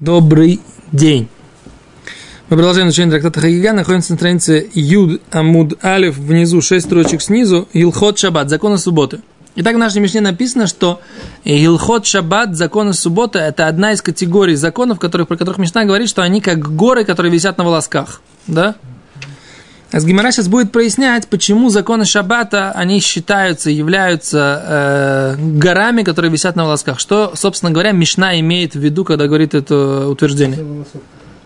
Добрый день. Мы продолжаем изучение трактата Хагига. Находимся на странице Юд Амуд Алиф. Внизу шесть строчек снизу. Илхот Шаббат. Законы субботы. Итак, в нашей Мишне написано, что Илхот Шаббат, законы субботы, это одна из категорий законов, которых, про которых Мишна говорит, что они как горы, которые висят на волосках. Да? А с Гимара сейчас будет прояснять, почему законы Шаббата, они считаются, являются э, горами, которые висят на волосках. Что, собственно говоря, Мишна имеет в виду, когда говорит это утверждение?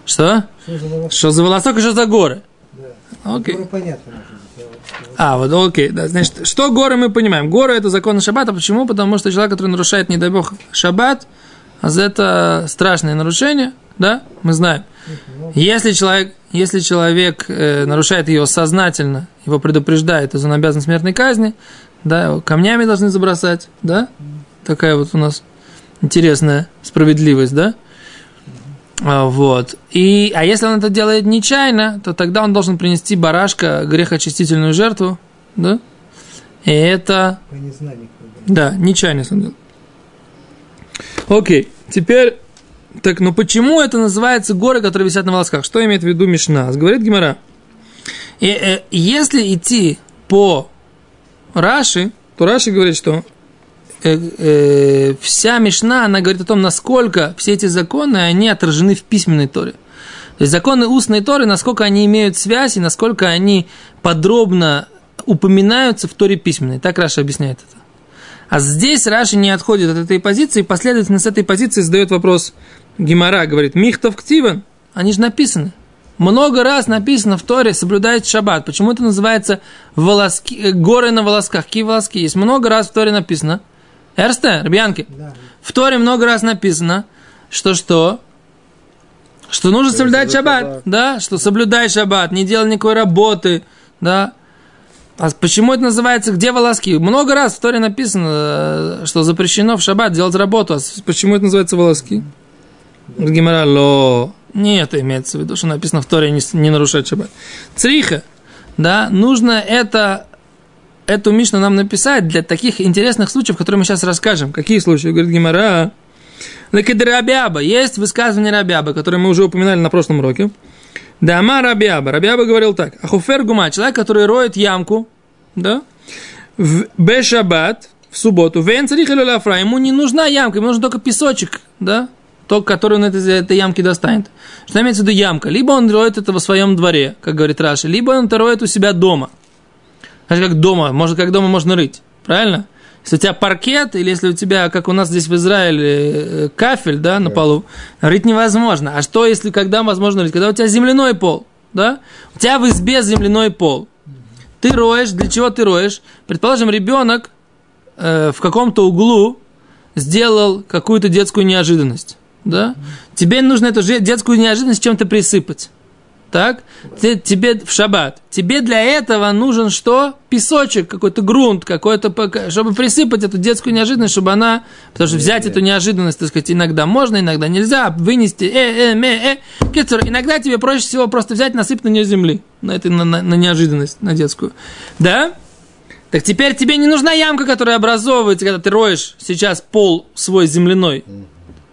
Что? Что за волосок? Что за волосок и что за горы? Да. Окей. Ну, понятно. А, вот окей. Да, значит, что горы мы понимаем? Горы это законы Шаббата. Почему? Потому что человек, который нарушает, не дай бог, Шаббат, а это страшное нарушение, да, мы знаем. Если человек, если человек э, нарушает ее сознательно, его предупреждает, то он обязан смертной казни, да, камнями должны забросать, да, такая вот у нас интересная справедливость, да, а, вот. И, а если он это делает нечаянно, то тогда он должен принести барашка грехочистительную жертву, да, и это... По незнанию. Да, нечаянно. Окей, теперь так, ну почему это называется горы, которые висят на волосках? Что имеет в виду Мишна? Говорит Гимара. И, э, если идти по Раши, то Раши говорит, что э, э, вся Мишна, она говорит о том, насколько все эти законы, они отражены в письменной Торе. То есть законы устной Торы, насколько они имеют связь и насколько они подробно упоминаются в Торе письменной. Так Раша объясняет это. А здесь Раши не отходит от этой позиции, последовательно с этой позиции задает вопрос Гимара, говорит, Михтов Ктиван, они же написаны. Много раз написано в Торе соблюдает шаббат. Почему это называется волоски, э, горы на волосках? Какие волоски есть? Много раз в Торе написано. Эрсте, Рбянки. Да. В Торе много раз написано, что что? Что нужно соблюдать шаббат. Да, что соблюдай шаббат, не делай никакой работы. Да, а почему это называется «где волоски»? Много раз в Торе написано, э, что запрещено в шаббат делать работу. А почему это называется волоски? Гимара ло. Не это имеется в виду, что написано в Торе не, не нарушать шаббат. Цриха. Да, нужно это, эту Мишну нам написать для таких интересных случаев, которые мы сейчас расскажем. Какие случаи? Говорит Гимара. Рабиаба. Есть высказывание Рабиаба, которое мы уже упоминали на прошлом уроке. Дама Рабиаба. Рабиаба говорил так. Ахуфер гума, человек, который роет ямку, да, в Бешабат, в субботу, вен лафра, ему не нужна ямка, ему нужен только песочек, да, тот, который он из этой ямки достанет. Что имеется в виду ямка? Либо он роет это в своем дворе, как говорит Раши, либо он это роет у себя дома. Знаешь, как дома, может, как дома можно рыть, правильно? Если у тебя паркет, или если у тебя, как у нас здесь в Израиле, э, кафель, да, на полу, рыть невозможно. А что, если когда возможно рыть? Когда у тебя земляной пол, да? У тебя в избе земляной пол. Ты роешь, для чего ты роешь? Предположим, ребенок э, в каком-то углу сделал какую-то детскую неожиданность, да? Тебе нужно эту детскую неожиданность чем-то присыпать так? Тебе в шаббат. Тебе для этого нужен что? Песочек, какой-то грунт, какой-то, чтобы присыпать эту детскую неожиданность, чтобы она, потому что взять эту неожиданность, так сказать, иногда можно, иногда нельзя, вынести, э, э, ме, э. Кицур, иногда тебе проще всего просто взять, насыпать на нее земли, на, этой, на, на, на неожиданность, на детскую. Да? Так теперь тебе не нужна ямка, которая образовывается, когда ты роешь сейчас пол свой земляной.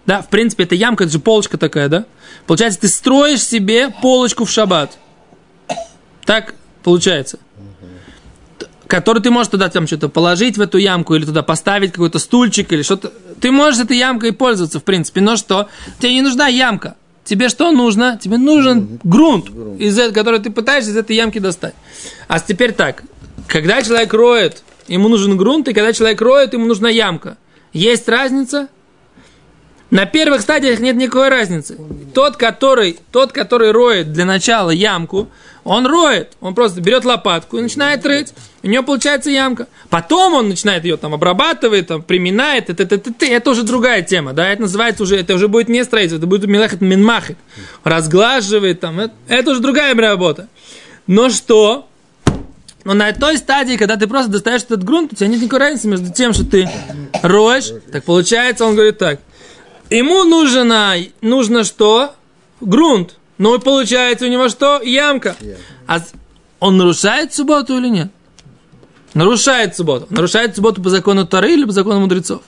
Да, в принципе, это ямка, это же полочка такая, да? Получается, ты строишь себе полочку в шаббат. Так получается. Который ты можешь туда там что-то положить в эту ямку, или туда поставить какой-то стульчик, или что-то. Ты можешь этой ямкой пользоваться, в принципе, но что? Тебе не нужна ямка. Тебе что нужно? Тебе нужен грунт, из который ты пытаешься из этой ямки достать. А теперь так. Когда человек роет, ему нужен грунт, и когда человек роет, ему нужна ямка. Есть разница? На первых стадиях нет никакой разницы. Тот, который, тот, который роет для начала ямку, он роет, он просто берет лопатку и начинает рыть. У него получается ямка. Потом он начинает ее там обрабатывает, там, приминает. Это, это, это, это уже другая тема. Да? Это называется уже, это уже будет не строительство, это будет милахет минмахет. Разглаживает там. Это, это уже другая работа. Но что? Но на той стадии, когда ты просто достаешь этот грунт, у тебя нет никакой разницы между тем, что ты роешь. Так получается, он говорит так. Ему нужно, нужно что? Грунт. Ну и получается у него что? Ямка. А он нарушает субботу или нет? Нарушает субботу. Нарушает субботу по закону Тары или по закону мудрецов?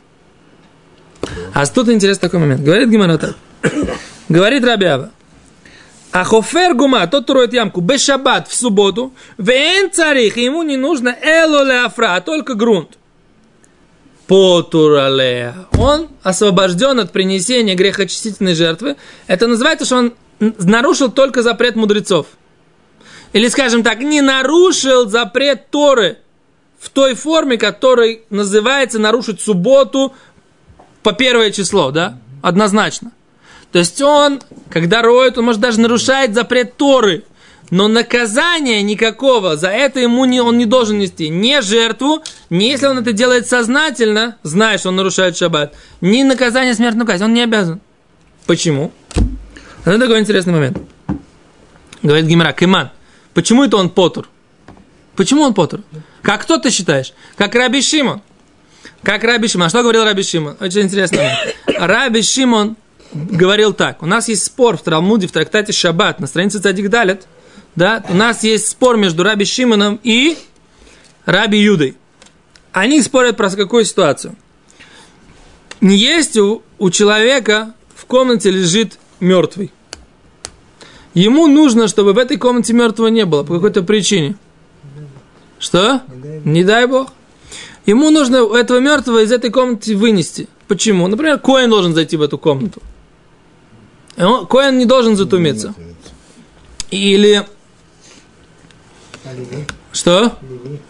А тут интересный такой момент. Говорит Гимара так. Говорит Рабиава. А хофер гума, тот, роет ямку, без шаббат в субботу, вен царих, ему не нужно эло афра, а только грунт. Потуралея. Он освобожден от принесения грехочистительной жертвы. Это называется, что он нарушил только запрет мудрецов. Или, скажем так, не нарушил запрет Торы в той форме, которой называется нарушить субботу по первое число, да? Однозначно. То есть он, когда роет, он может даже нарушать запрет Торы. Но наказания никакого за это ему не, он не должен нести. Не жертву, не если он это делает сознательно, зная, что он нарушает шаббат, ни наказание смертную казнь. Он не обязан. Почему? Это такой интересный момент. Говорит Гимара, Кеман, почему это он потур? Почему он потур? Как кто ты считаешь? Как Раби Шимон. Как Раби Шимон. А что говорил Раби Шимон? Очень интересно. Раби Шимон говорил так. У нас есть спор в Талмуде, в трактате Шаббат, на странице Цадик Далет. Да, у нас есть спор между Раби Шимоном и Раби Юдой. Они спорят про какую ситуацию. Не есть у, у человека в комнате лежит мертвый. Ему нужно, чтобы в этой комнате мертвого не было по какой-то причине. Что? Не дай бог. Ему нужно этого мертвого из этой комнаты вынести. Почему? Например, Коин должен зайти в эту комнату. Коин не должен затумиться. Или... Что?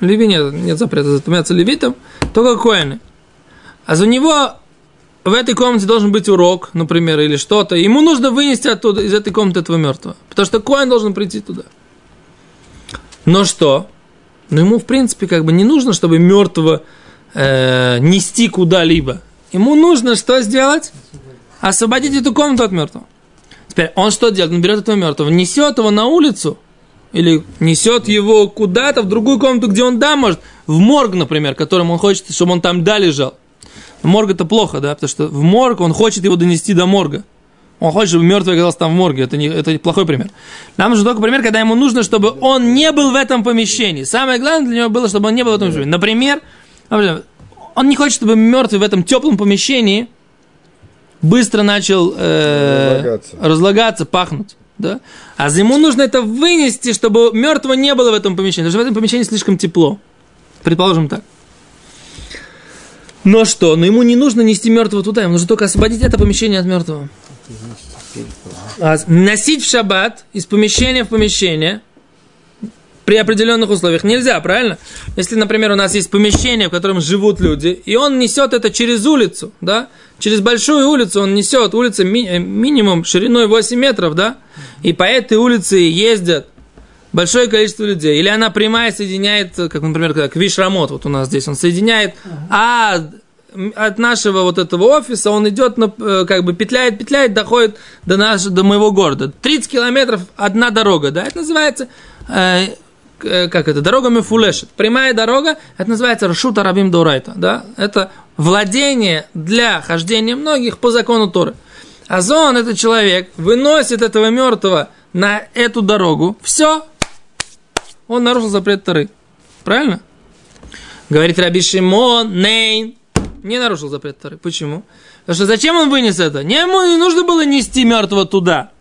Леви нет, нет запрета затумяться левитом, только коины. А за него в этой комнате должен быть урок, например, или что-то. Ему нужно вынести оттуда, из этой комнаты этого мертвого. Потому что коин должен прийти туда. Но что? Но ему, в принципе, как бы не нужно, чтобы мертвого э, нести куда-либо. Ему нужно что сделать? Освободить эту комнату от мертвого. Теперь он что делает? Он берет этого мертвого, несет его на улицу, или несет его куда-то, в другую комнату, где он, да, может, в морг, например, которым он хочет, чтобы он там, да, лежал. Морг это плохо, да, потому что в морг он хочет его донести до морга. Он хочет, чтобы мертвый оказался там в морге. Это, не, это плохой пример. Нам нужен только пример, когда ему нужно, чтобы он не был в этом помещении. Самое главное для него было, чтобы он не был в этом помещении. Например, он не хочет, чтобы мертвый в этом теплом помещении быстро начал э, разлагаться. разлагаться, пахнуть. Да? А ему нужно это вынести, чтобы мертвого не было в этом помещении. Что в этом помещении слишком тепло. Предположим так. Но что? Но ему не нужно нести мертвого туда, ему нужно только освободить это помещение от мертвого. А носить в шаббат из помещения в помещение при определенных условиях нельзя, правильно? Если, например, у нас есть помещение, в котором живут люди, и он несет это через улицу, да, через большую улицу он несет, улица ми- э, минимум шириной 8 метров, да, и по этой улице ездят большое количество людей. Или она прямая соединяет, как, например, как Вишрамот, вот у нас здесь, он соединяет а от нашего вот этого офиса, он идет, на, э, как бы петляет, петляет, доходит до, наш, до моего города. 30 километров одна дорога, да, это называется э, Э, как это, дорога мефулешет. Прямая дорога, это называется Рашута Рабим Дурайта, да, это владение для хождения многих по закону Торы. Азон, это человек, выносит этого мертвого на эту дорогу, все, он нарушил запрет Торы. Правильно? Говорит Раби Шимон, Нейн, не нарушил запрет Торы. Почему? Потому что зачем он вынес это? Не, ему не нужно было нести мертвого туда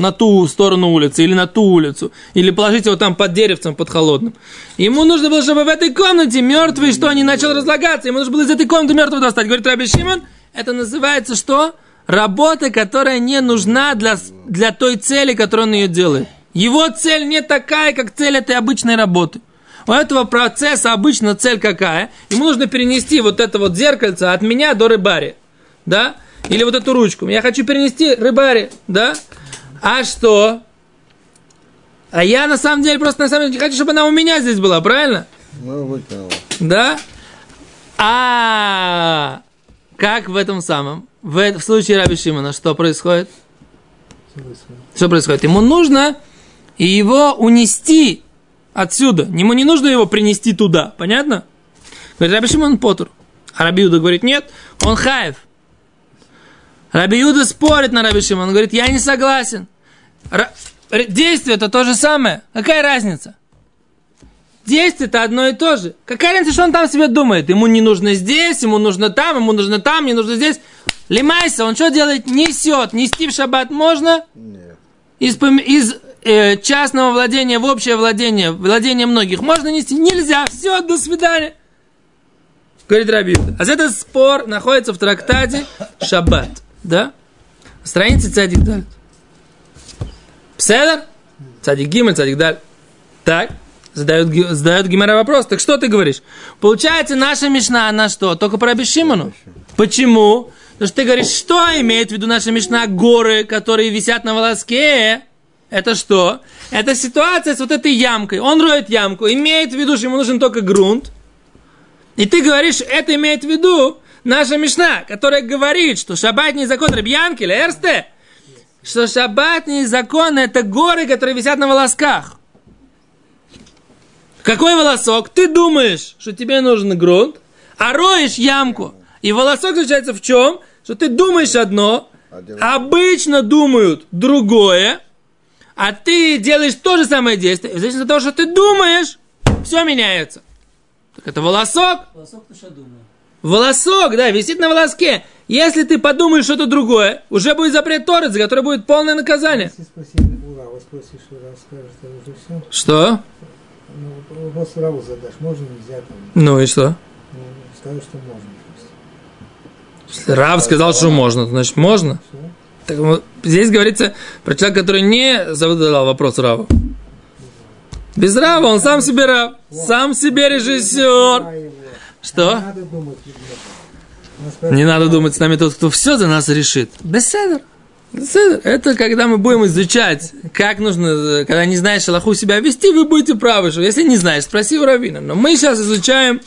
на ту сторону улицы или на ту улицу, или положить его там под деревцем, под холодным. Ему нужно было, чтобы в этой комнате мертвый, что не начал разлагаться, ему нужно было из этой комнаты мертвого достать. Говорит Раби Шимон, это называется что? Работа, которая не нужна для, для той цели, которую он ее делает. Его цель не такая, как цель этой обычной работы. У этого процесса обычно цель какая? Ему нужно перенести вот это вот зеркальце от меня до рыбари. Да? Или вот эту ручку. Я хочу перенести рыбари. Да? А что? А я на самом деле просто на самом деле хочу, чтобы она у меня здесь была, правильно? Ну, выкинула. Да? А как в этом самом? В, в случае Раби Шимона что происходит? Что происходит? Что происходит? Ему нужно его унести отсюда. Ему не нужно его принести туда. Понятно? Говорит, Раби Шимон Потур. А Раби Юда говорит, нет, он хаев. Раби Юда спорит на Раби Шимон. Он говорит, я не согласен. Действие это то же самое. Какая разница? Действие это одно и то же. Какая разница, что он там себе думает? Ему не нужно здесь, ему нужно там, ему нужно там, не нужно здесь. Лимайса, он что делает? Несет. Нести в шаббат можно? Нет. Из, из э, частного владения в общее владение, владение многих можно нести? Нельзя. Все, до свидания. Говорит Раби. А этот спор находится в трактате Шаббат. Да? Страница Цадик Даль. Пседер? Цадик Гимель, Цадик Даль. Так. Задает, задает Гимара вопрос. Так что ты говоришь? Получается, наша Мишна, она что? Только про Бешиману? Почему? Потому что ты говоришь, что имеет в виду наша Мишна? Горы, которые висят на волоске. Это что? Это ситуация с вот этой ямкой. Он роет ямку, имеет в виду, что ему нужен только грунт. И ты говоришь, это имеет в виду наша Мишна, которая говорит, что шаббатный закон Рабьянки, Лерсте, что шаббатный закон это горы, которые висят на волосках. Какой волосок? Ты думаешь, что тебе нужен грунт, а роешь ямку. И волосок заключается в чем? Что ты думаешь одно, А обычно думают другое, а ты делаешь то же самое действие. И в зависимости от того, что ты думаешь, все меняется. Так это волосок, Волосок ты что думал? Волосок, да, висит на волоске. Если ты подумаешь что-то другое, уже будет запрет Торы, за который будет полное наказание. Если спросили у Рава, спросишь, уже все. Что? Ну, вопрос Раву задашь, можно, нельзя, там, Ну и что? ну, скажу, что можно. Рав сказал, что можно, значит можно. Так вот, здесь говорится про человека, который не задал вопрос Раву. Без Рава он сам себе Рав, сам себе режиссер. Что? Надо думать. Не надо думать, с нами тот, кто все за нас решит. Беседер. Беседер. Это когда мы будем изучать, как нужно, э, когда не знаешь Аллаху себя вести, вы будете правы. Что если не знаешь, спроси у Равина. Но мы сейчас изучаем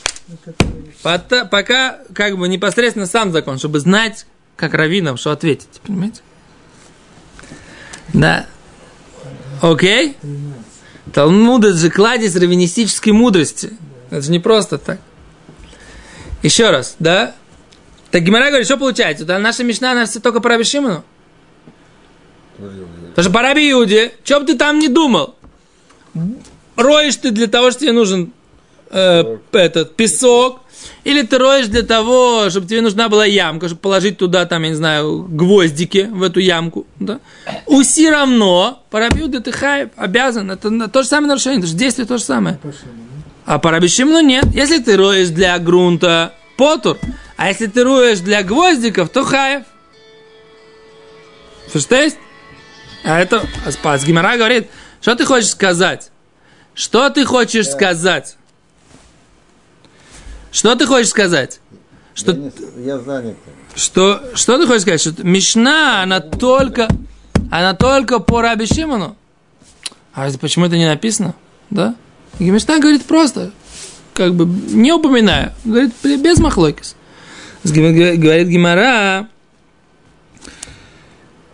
пота- пока как бы непосредственно сам закон, чтобы знать, как раввинам, что ответить. Понимаете? Да. Окей? Талмуд это же кладезь раввинистической мудрости. Это же не просто так. Еще раз, да? Так Гимара говорит, что получается? Да, наша мечта, она все только по Раби Шимону. Потому что по Раби Иуде, что бы ты там не думал, роешь ты для того, что тебе нужен э, этот песок, или ты роешь для того, чтобы тебе нужна была ямка, чтобы положить туда, там, я не знаю, гвоздики в эту ямку, да? Уси равно, по Раби Иуде ты хай, обязан, это то же самое нарушение, это же действие то же самое. А по Раби Шимону нет. Если ты роешь для грунта, потур. А если ты роешь для гвоздиков, то хаев. Слышите? А это Спас Гимара говорит, что ты хочешь сказать? Что ты хочешь сказать? Что ты хочешь сказать? Что, Я, не- я занят. что, что ты хочешь сказать? Что Мишна, она только, она только по Раби Шимону? А почему это не написано? Да? И Мишна говорит просто, как бы не упоминая, говорит без махлокис. Говорит Гимара,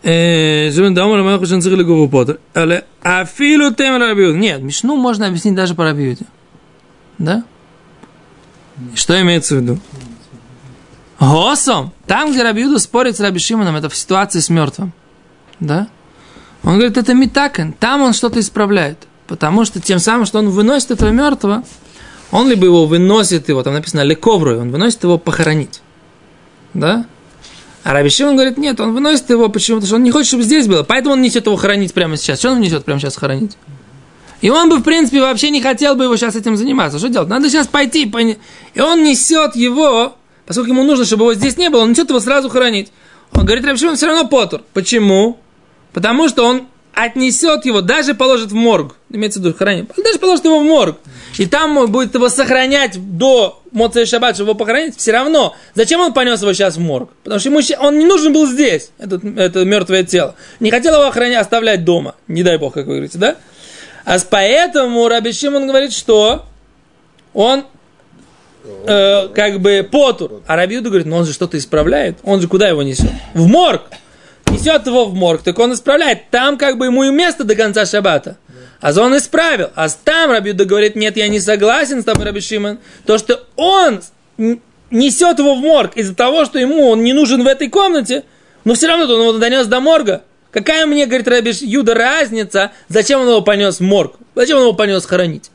э, Зубин Дамар, мы хотим цикли Гуву Поттер. Але афилу тем Рабиуд. Нет, Мишну можно объяснить даже по Рабиуде. Да? Что имеется в виду? Госом. Там, где Рабиуда спорит с Раби Шимоном, это в ситуации с мертвым. Да? Он говорит, это митакен. Там он что-то исправляет. Потому что тем самым, что он выносит этого мертвого, он либо его выносит его, там написано лековру, он выносит его похоронить. Да? А Раби Шимон говорит, нет, он выносит его почему-то, что он не хочет, чтобы здесь было. Поэтому он несет его хоронить прямо сейчас. Что он несет прямо сейчас хоронить? И он бы, в принципе, вообще не хотел бы его сейчас этим заниматься. Что делать? Надо сейчас пойти. пони- И он несет его, поскольку ему нужно, чтобы его здесь не было, он несет его сразу хоронить. Он говорит, Раби Шимон все равно потур. Почему? Потому что он отнесет его, даже положит в морг. Имеется в виду хранить. Даже положит его в морг. И там он будет его сохранять до Моцея Шаббат, чтобы его похоронить. Все равно. Зачем он понес его сейчас в морг? Потому что ему он не нужен был здесь, этот, это мертвое тело. Не хотел его охранять, оставлять дома. Не дай бог, как вы говорите, да? А поэтому Раби Шимон говорит, что он э, как бы потур. А Раби Юда говорит, ну он же что-то исправляет. Он же куда его несет? В морг. Несет его в морг, так он исправляет. Там как бы ему и место до конца шаббата. А он исправил. А там Раби Юда говорит, нет, я не согласен с тобой, Раби Шимон. То, что он несет его в морг из-за того, что ему он не нужен в этой комнате, но все равно он его донес до морга. Какая мне, говорит Раби Юда, разница, зачем он его понес в морг? Зачем он его понес хоронить?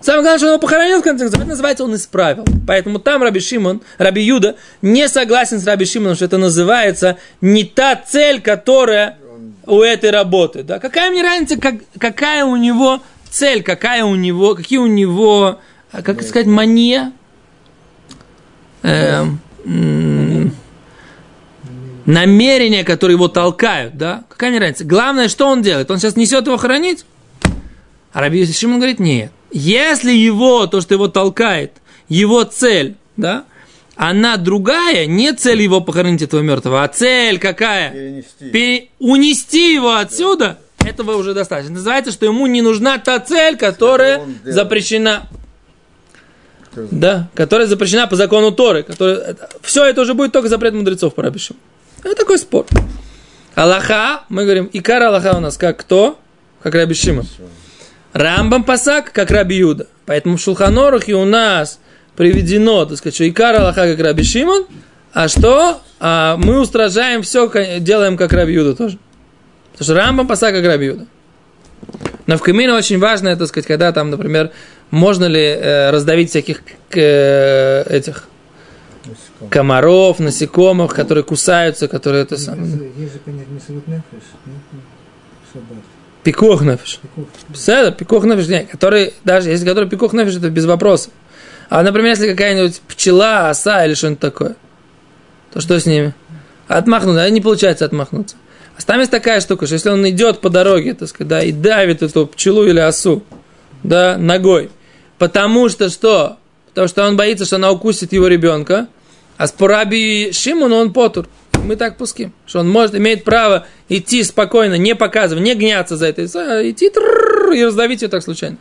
Самое главное, что он его похоронил, в конце концов, это называется, он исправил. Поэтому там Раби Шимон, Раби Юда не согласен с Раби Шимоном, что это называется не та цель, которая у этой работы. Да? Какая мне разница, как, какая у него цель, какая у него, какие у него, а, как сказать, мания? Эм, намерения, которые его толкают, да? Какая мне разница? Главное, что он делает? Он сейчас несет его хоронить? А Раби Шимон говорит, нет. Если его, то, что его толкает, его цель, да, она другая, не цель его похоронить этого мертвого, а цель какая? Перенести. Пере- унести его отсюда, этого уже достаточно. Называется, что ему не нужна та цель, которая запрещена. Да, которая запрещена по закону Торы. Которая... Все это уже будет только запрет мудрецов по. Это такой спор. Аллаха, мы говорим, Икар Аллаха у нас как кто? Как Раби Шимон. Рамбам Пасак, как Раби Юда. Поэтому в Шулханорухе у нас приведено, так сказать, что Икар Аллаха, как Раби Шимон, а что? А мы устражаем все, делаем как Раби Юда тоже. Потому что Рамбам Пасак, как Раби Юда. Но в Камине очень важно, это, сказать, когда там, например, можно ли э, раздавить всяких э, этих Насекомых. комаров, насекомых, которые кусаются, которые это самое. Есть же понятие. Пикох. Седа, пикох нафиш, нет, который, даже если который пикох это без вопросов. А, например, если какая-нибудь пчела, оса или что-нибудь такое, то что с ними? Отмахнуться, а не получается отмахнуться. А там есть такая штука, что если он идет по дороге, так сказать, да, и давит эту пчелу или осу, да, ногой, потому что что? Потому что он боится, что она укусит его ребенка, а с Пураби Шимону он потур. Мы так пуским, что он может, имеет право идти спокойно, не показывать, не гняться за это, идти и раздавить ее так случайно.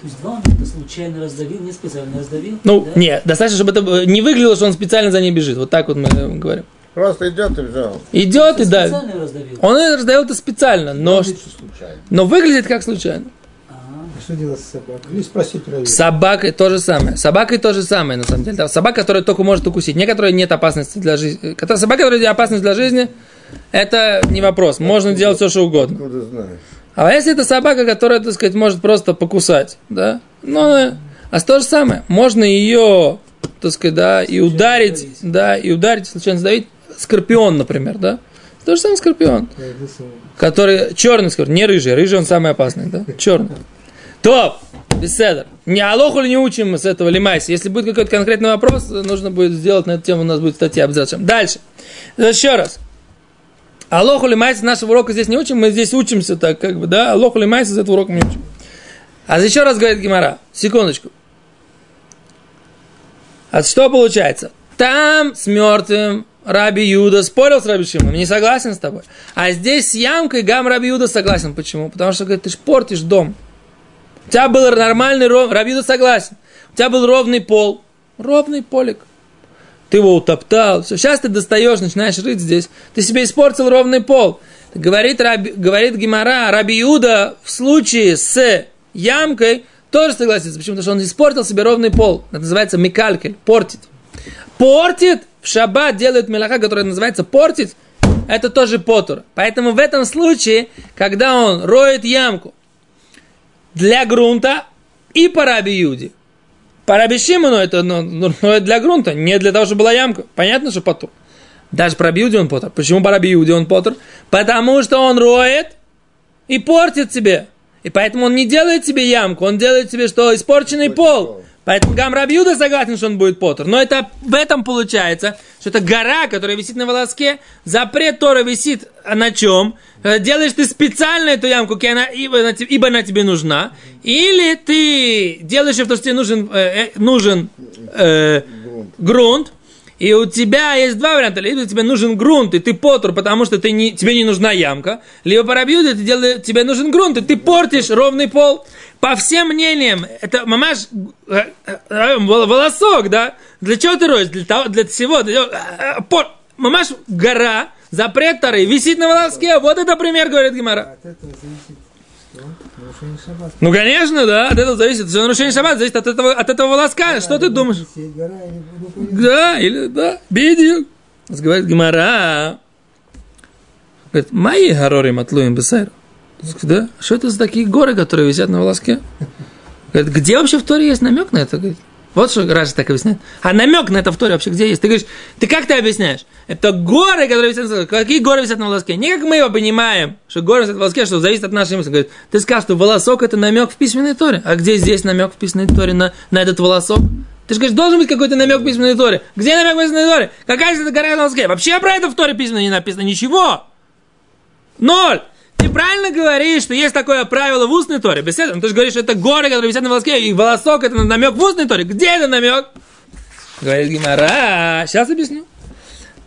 То есть два он это случайно раздавил, не специально раздавил? Ну, да? нет, достаточно, чтобы это не выглядело, что он специально за ней бежит. Вот так вот мы э, говорим. Просто идет и взял. Идет и давит. Специально раздавил? Он это раздавил это специально, но, но выглядит как случайно. А, что делать с собакой? Или спросить про С собакой то же самое. Собакой то же самое, на самом деле. Да, Собака, которая только может укусить. Не которая нет опасности для жизни. Которая- Собака, которая нет опасности для жизни, это не вопрос. Можно делать все, что угодно. Откуда знаешь? А если это собака, которая, так сказать, может просто покусать, да? Ну, а то же самое. Можно ее, так сказать, да, и ударить, задавить. да, и ударить, случайно задавить. Скорпион, например, да? То же самое скорпион. Который черный скорпион, не рыжий. Рыжий он самый опасный, да? Черный. Топ, беседа. Не алоху ли не учим мы с этого лимайса? Если будет какой-то конкретный вопрос, нужно будет сделать на эту тему, у нас будет статья обязательно. Дальше. Еще раз. Алоху лимайса нашего урока здесь не учим, мы здесь учимся так, как бы, да? Алоху лимайса из этого урока не учим. А еще раз говорит Гимара. Секундочку. А что получается? Там с мертвым Раби Юда спорил с Раби Шимоном, не согласен с тобой. А здесь с ямкой Гам Раби Юда согласен. Почему? Потому что, говорит, ты ж портишь дом. У тебя был нормальный ров... Раби Юда согласен. У тебя был ровный пол. Ровный полик. Ты его утоптал. Все. Сейчас ты достаешь, начинаешь рыть здесь. Ты себе испортил ровный пол. Говорит, Раби, говорит Гимара, Раби Иуда в случае с ямкой тоже согласится. Почему? Потому что он испортил себе ровный пол. Это называется микалькель. Портит. Портит. В шаббат делает мелаха, которая называется портить. Это тоже потур. Поэтому в этом случае, когда он роет ямку для грунта и по Раби Юде, по Раби Шимону это ну, ну, ну, для грунта, не для того, чтобы была ямка. Понятно, что потур. Даже по Раби Юде он потур. Почему по Раби он потур? Потому что он роет и портит себе. И поэтому он не делает себе ямку, он делает себе что? Испорченный пол. Поэтому Гам Рабиуда согласен, что он будет потур. Но это в этом получается, что это гора, которая висит на волоске, запрет Тора висит на чем? Делаешь ты специально эту ямку, ибо, она, ибо она тебе нужна, или ты делаешь ее, потому что тебе нужен, э, э, нужен э, Грунт. грунт, и у тебя есть два варианта. Либо тебе нужен грунт, и ты потур, потому что ты не, тебе не нужна ямка. Либо по рабиуде ты делаешь, тебе нужен грунт, и ты портишь ровный пол. По всем мнениям, это мамаш э, э, э, вол- волосок, да? Для чего ты роешь? Для, того, для всего. Для, пор- мамаш гора, запрет Торы, висит на волоске. Вот это пример, говорит Гимара. От этого зависит, шаббата. Ну, конечно, да, от этого зависит. Все нарушение шаббата зависит от этого, от этого волоска. Что ты думаешь? Сеть гора или ну. Да, или да, бедью. Говорит Гимара. Говорит, мои горори матлуем бесайру. Да? Что это за такие горы, которые висят на волоске? Говорит, где вообще в Торе есть намек на это? Говорит, вот что Раша так объясняет. А намек на это в Торе вообще где есть? Ты говоришь, ты как ты объясняешь? Это горы, которые висят на волоске. Какие горы висят на волоске? Не как мы его понимаем, что горы висят на волоске, что зависит от нашей мысли. Говорит, ты скажешь, что волосок это намек в письменной Торе. А где здесь намек в письменной Торе на, на этот волосок? Ты же говоришь, должен быть какой-то намек в письменной Торе. Где намек в письменной Торе? Какая же это гора на волоске? Вообще про это в Торе письменно не написано. Ничего. Ноль. Ты правильно говоришь, что есть такое правило в устной торе. Беседа. Ну, ты же говоришь, что это горы, которые висят на волоске, и волосок это намек в устной торе. Где это намек? Говорит Гимара. Сейчас объясню.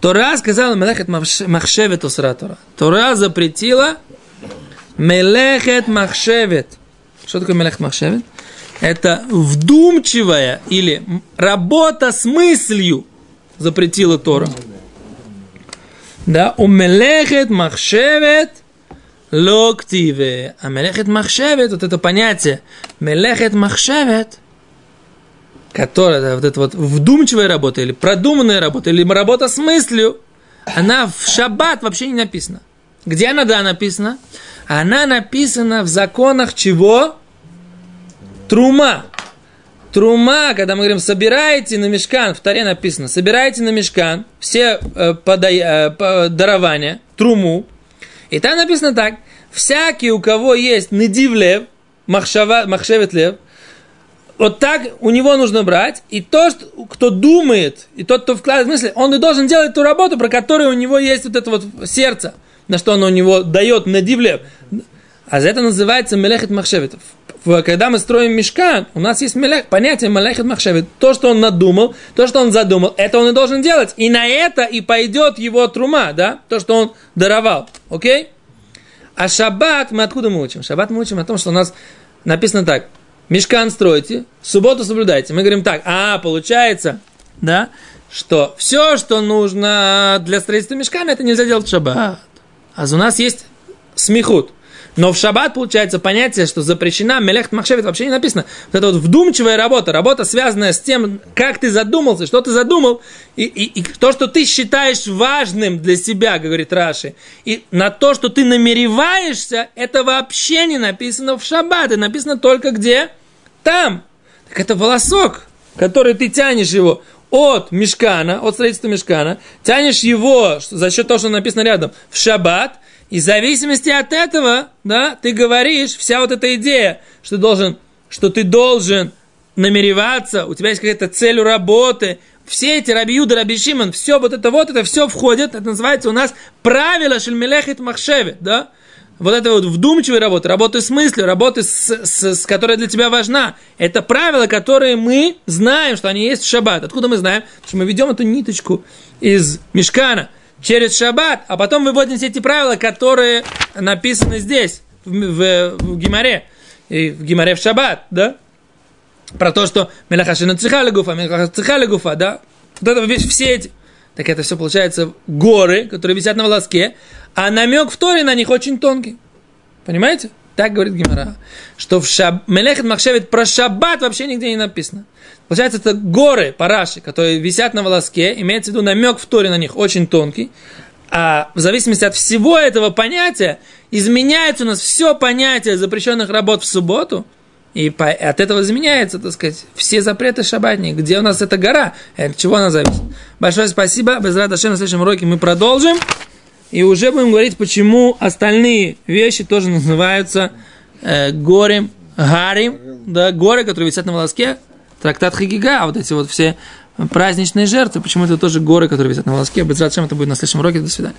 Тора сказала Мелехет Махшевет Усра Тора. Тора запретила Мелехет Махшевет. Что такое Мелехет Махшевет? Это вдумчивая или работа с мыслью запретила Тора. Да, у Мелехет Махшевет Локтиве. А Мелехет Махшевет, вот это понятие, Мелехет Махшевет, которая, вот эта вот вдумчивая работа, или продуманная работа, или работа с мыслью, она в шаббат вообще не написана. Где она, да, написана? Она написана в законах чего? Трума. Трума, когда мы говорим, собираете на мешкан, в Таре написано, собираете на мешкан все э, подай, э, дарования, труму, и там написано так, всякий, у кого есть недив лев, махшава, махшевет лев, вот так у него нужно брать, и тот, кто думает, и тот, кто вкладывает мысли, он и должен делать ту работу, про которую у него есть вот это вот сердце, на что оно у него дает надив лев. А за это называется мелехет махшевет. Когда мы строим мешка, у нас есть мелех, понятие мелехет махшевет. То, что он надумал, то, что он задумал, это он и должен делать. И на это и пойдет его трума, да? То, что он даровал. Окей? А шаббат мы откуда мы учим? Шаббат мы учим о том, что у нас написано так. Мешкан стройте, субботу соблюдайте. Мы говорим так, а, получается, да, что все, что нужно для строительства мешкана, это нельзя делать в шаббат. А у нас есть смехут. Но в шаббат получается понятие, что запрещена мелехт махшевит вообще не написано. Вот это вот вдумчивая работа, работа, связанная с тем, как ты задумался, что ты задумал, и, и, и то, что ты считаешь важным для себя, говорит Раши, и на то, что ты намереваешься, это вообще не написано в шаббат, это написано только где? Там. Так это волосок, который ты тянешь его от мешкана, от строительства мешкана, тянешь его за счет того, что написано рядом, в шаббат, и в зависимости от этого, да, ты говоришь, вся вот эта идея, что должен, что ты должен намереваться, у тебя есть какая-то цель работы, все эти Раби Юда, Раби Шимон, все вот это вот, это все входит, это называется у нас правило Шельмелехит Махшеве, да, вот это вот вдумчивая работа, работа с мыслью, работа, с, с, с, которая для тебя важна. Это правила, которые мы знаем, что они есть в шаббат. Откуда мы знаем? Потому что мы ведем эту ниточку из мешкана – через шаббат, а потом выводим все эти правила, которые написаны здесь, в, в, в Гимаре, и в Гимаре в шаббат, да? Про то, что Мелахашина цихали гуфа, Мелахашина да? Вот это весь, все эти. Так это все получается горы, которые висят на волоске, а намек в Торе на них очень тонкий. Понимаете? Так говорит Гимара. Что в шаб... Мелехет Махшевит про шаббат вообще нигде не написано. Получается, это горы, параши, которые висят на волоске, имеется в виду намек в Торе на них очень тонкий, а в зависимости от всего этого понятия изменяется у нас все понятие запрещенных работ в субботу, и по, от этого изменяется, так сказать, все запреты шабатни. Где у нас эта гора? От чего она зависит? Большое спасибо. Без рада на следующем уроке мы продолжим. И уже будем говорить, почему остальные вещи тоже называются э, горем, гарем, да, горы, которые висят на волоске, трактат Хагига, вот эти вот все праздничные жертвы, почему это тоже горы, которые висят на волоске. Без это будет на следующем уроке. До свидания.